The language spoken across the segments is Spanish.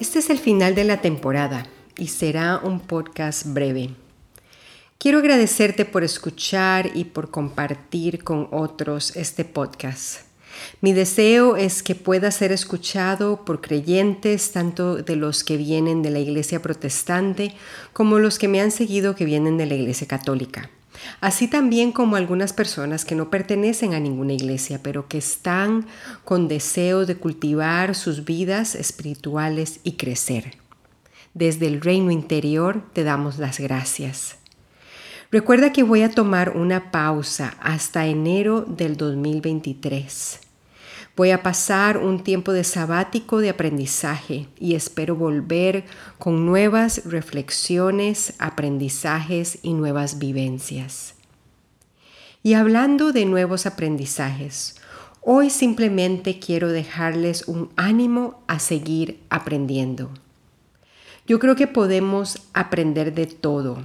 este es el final de la temporada y será un podcast breve. Quiero agradecerte por escuchar y por compartir con otros este podcast. Mi deseo es que pueda ser escuchado por creyentes, tanto de los que vienen de la Iglesia protestante como los que me han seguido que vienen de la Iglesia católica así también como algunas personas que no pertenecen a ninguna iglesia, pero que están con deseo de cultivar sus vidas espirituales y crecer. Desde el reino interior te damos las gracias. Recuerda que voy a tomar una pausa hasta enero del 2023. Voy a pasar un tiempo de sabático de aprendizaje y espero volver con nuevas reflexiones, aprendizajes y nuevas vivencias. Y hablando de nuevos aprendizajes, hoy simplemente quiero dejarles un ánimo a seguir aprendiendo. Yo creo que podemos aprender de todo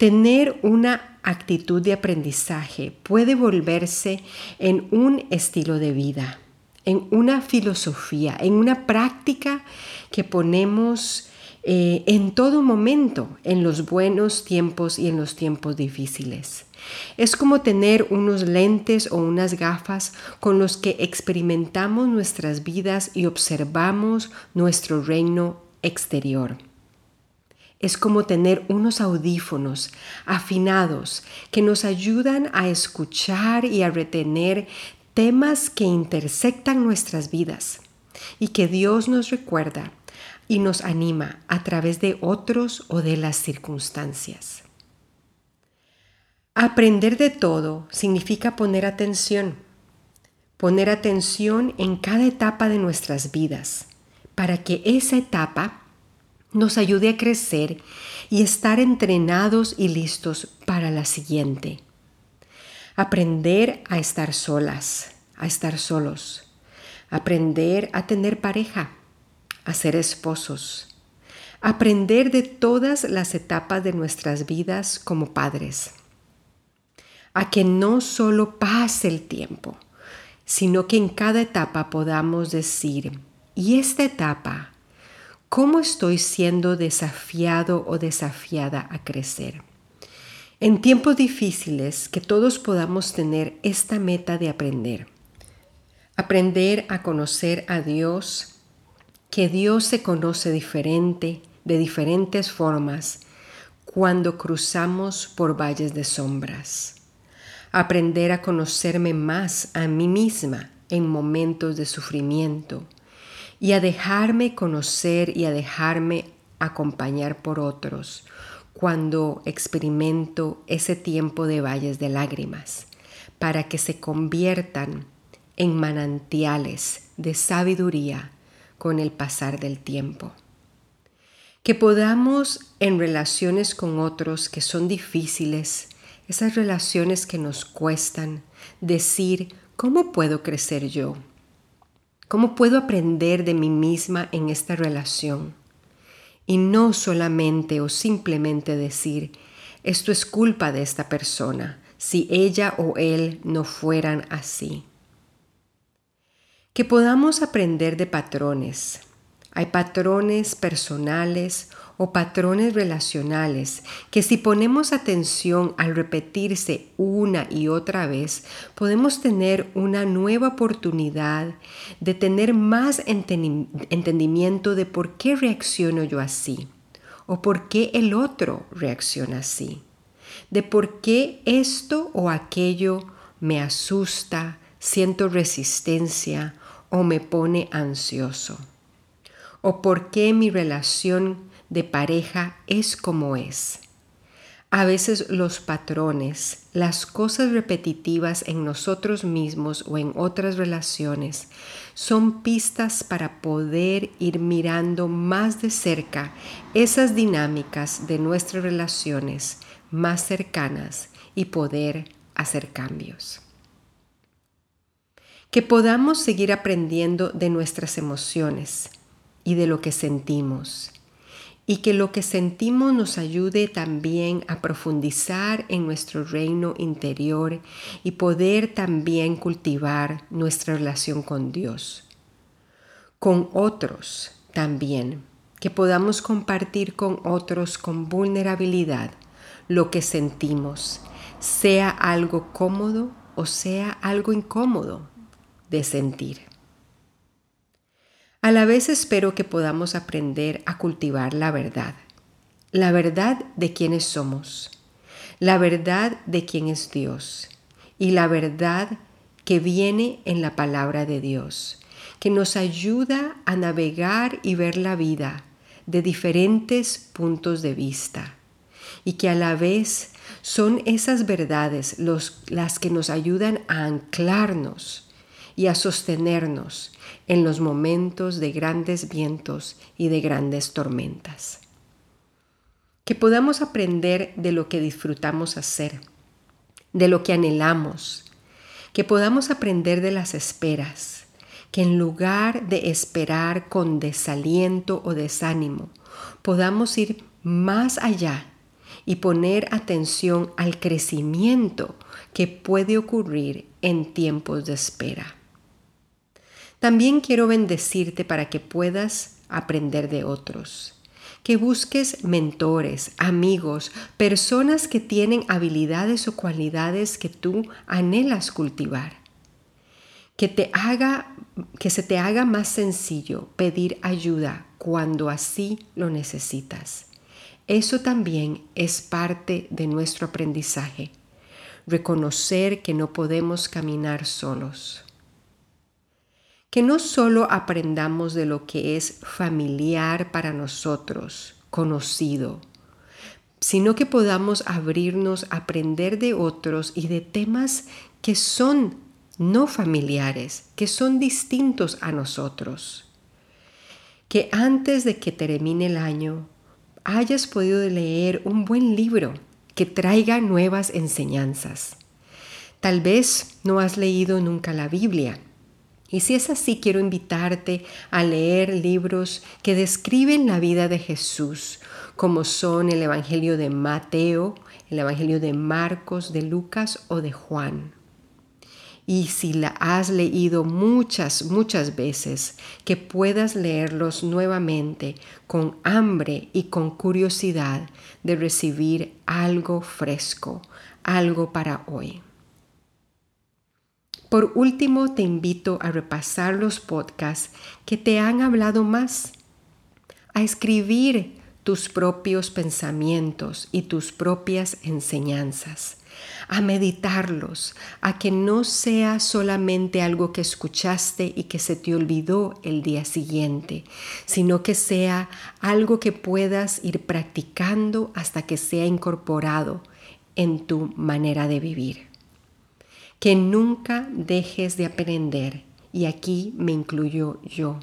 Tener una actitud de aprendizaje puede volverse en un estilo de vida, en una filosofía, en una práctica que ponemos eh, en todo momento, en los buenos tiempos y en los tiempos difíciles. Es como tener unos lentes o unas gafas con los que experimentamos nuestras vidas y observamos nuestro reino exterior. Es como tener unos audífonos afinados que nos ayudan a escuchar y a retener temas que intersectan nuestras vidas y que Dios nos recuerda y nos anima a través de otros o de las circunstancias. Aprender de todo significa poner atención, poner atención en cada etapa de nuestras vidas, para que esa etapa nos ayude a crecer y estar entrenados y listos para la siguiente. Aprender a estar solas, a estar solos. Aprender a tener pareja, a ser esposos. Aprender de todas las etapas de nuestras vidas como padres. A que no solo pase el tiempo, sino que en cada etapa podamos decir, y esta etapa ¿Cómo estoy siendo desafiado o desafiada a crecer? En tiempos difíciles, que todos podamos tener esta meta de aprender. Aprender a conocer a Dios, que Dios se conoce diferente, de diferentes formas, cuando cruzamos por valles de sombras. Aprender a conocerme más a mí misma en momentos de sufrimiento y a dejarme conocer y a dejarme acompañar por otros cuando experimento ese tiempo de valles de lágrimas, para que se conviertan en manantiales de sabiduría con el pasar del tiempo. Que podamos en relaciones con otros que son difíciles, esas relaciones que nos cuestan, decir, ¿cómo puedo crecer yo? ¿Cómo puedo aprender de mí misma en esta relación? Y no solamente o simplemente decir, esto es culpa de esta persona, si ella o él no fueran así. Que podamos aprender de patrones. Hay patrones personales o patrones relacionales que si ponemos atención al repetirse una y otra vez, podemos tener una nueva oportunidad de tener más entendimiento de por qué reacciono yo así o por qué el otro reacciona así, de por qué esto o aquello me asusta, siento resistencia o me pone ansioso, o por qué mi relación de pareja es como es. A veces los patrones, las cosas repetitivas en nosotros mismos o en otras relaciones, son pistas para poder ir mirando más de cerca esas dinámicas de nuestras relaciones más cercanas y poder hacer cambios. Que podamos seguir aprendiendo de nuestras emociones y de lo que sentimos y que lo que sentimos nos ayude también a profundizar en nuestro reino interior y poder también cultivar nuestra relación con Dios. Con otros también, que podamos compartir con otros con vulnerabilidad lo que sentimos, sea algo cómodo o sea algo incómodo de sentir. A la vez espero que podamos aprender a cultivar la verdad, la verdad de quiénes somos, la verdad de quién es Dios. Y la verdad que viene en la palabra de Dios, que nos ayuda a navegar y ver la vida de diferentes puntos de vista. Y que a la vez son esas verdades las que nos ayudan a anclarnos y a sostenernos en los momentos de grandes vientos y de grandes tormentas. Que podamos aprender de lo que disfrutamos hacer, de lo que anhelamos, que podamos aprender de las esperas, que en lugar de esperar con desaliento o desánimo, podamos ir más allá y poner atención al crecimiento que puede ocurrir en tiempos de espera. También quiero bendecirte para que puedas aprender de otros. Que busques mentores, amigos, personas que tienen habilidades o cualidades que tú anhelas cultivar. Que, te haga, que se te haga más sencillo pedir ayuda cuando así lo necesitas. Eso también es parte de nuestro aprendizaje. Reconocer que no podemos caminar solos que no solo aprendamos de lo que es familiar para nosotros, conocido, sino que podamos abrirnos a aprender de otros y de temas que son no familiares, que son distintos a nosotros. Que antes de que termine el año hayas podido leer un buen libro que traiga nuevas enseñanzas. Tal vez no has leído nunca la Biblia y si es así, quiero invitarte a leer libros que describen la vida de Jesús, como son el Evangelio de Mateo, el Evangelio de Marcos, de Lucas o de Juan. Y si la has leído muchas, muchas veces, que puedas leerlos nuevamente con hambre y con curiosidad de recibir algo fresco, algo para hoy. Por último, te invito a repasar los podcasts que te han hablado más, a escribir tus propios pensamientos y tus propias enseñanzas, a meditarlos, a que no sea solamente algo que escuchaste y que se te olvidó el día siguiente, sino que sea algo que puedas ir practicando hasta que sea incorporado en tu manera de vivir que nunca dejes de aprender, y aquí me incluyo yo,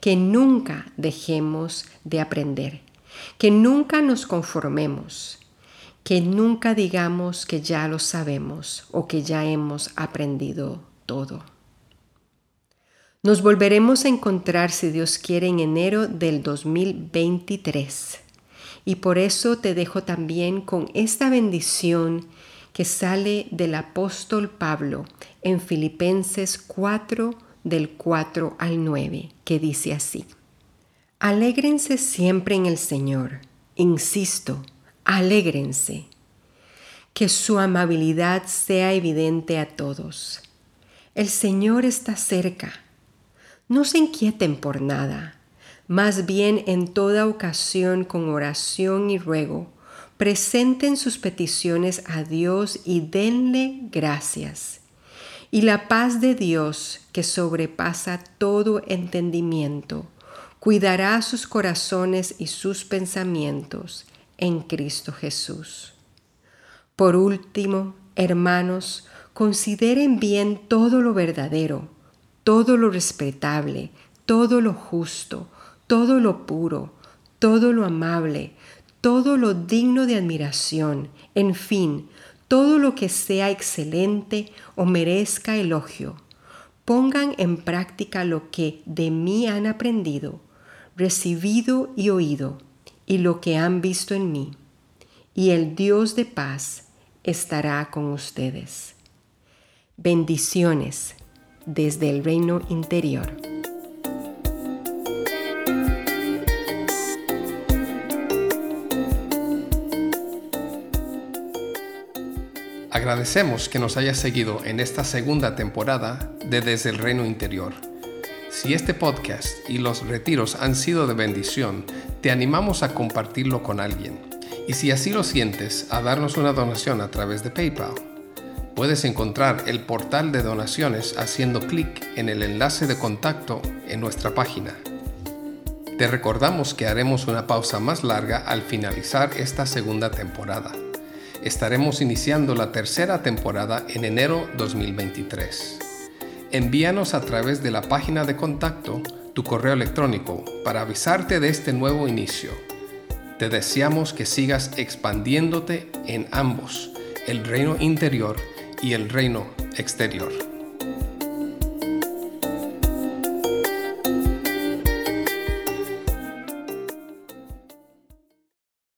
que nunca dejemos de aprender, que nunca nos conformemos, que nunca digamos que ya lo sabemos o que ya hemos aprendido todo. Nos volveremos a encontrar, si Dios quiere, en enero del 2023. Y por eso te dejo también con esta bendición que sale del apóstol Pablo en Filipenses 4 del 4 al 9, que dice así. Alégrense siempre en el Señor. Insisto, alégrense. Que su amabilidad sea evidente a todos. El Señor está cerca. No se inquieten por nada. Más bien en toda ocasión con oración y ruego presenten sus peticiones a Dios y denle gracias. Y la paz de Dios, que sobrepasa todo entendimiento, cuidará sus corazones y sus pensamientos en Cristo Jesús. Por último, hermanos, consideren bien todo lo verdadero, todo lo respetable, todo lo justo, todo lo puro, todo lo amable, todo lo digno de admiración, en fin, todo lo que sea excelente o merezca elogio. Pongan en práctica lo que de mí han aprendido, recibido y oído, y lo que han visto en mí. Y el Dios de paz estará con ustedes. Bendiciones desde el reino interior. Agradecemos que nos hayas seguido en esta segunda temporada de Desde el Reino Interior. Si este podcast y los retiros han sido de bendición, te animamos a compartirlo con alguien. Y si así lo sientes, a darnos una donación a través de PayPal. Puedes encontrar el portal de donaciones haciendo clic en el enlace de contacto en nuestra página. Te recordamos que haremos una pausa más larga al finalizar esta segunda temporada. Estaremos iniciando la tercera temporada en enero 2023. Envíanos a través de la página de contacto tu correo electrónico para avisarte de este nuevo inicio. Te deseamos que sigas expandiéndote en ambos, el reino interior y el reino exterior.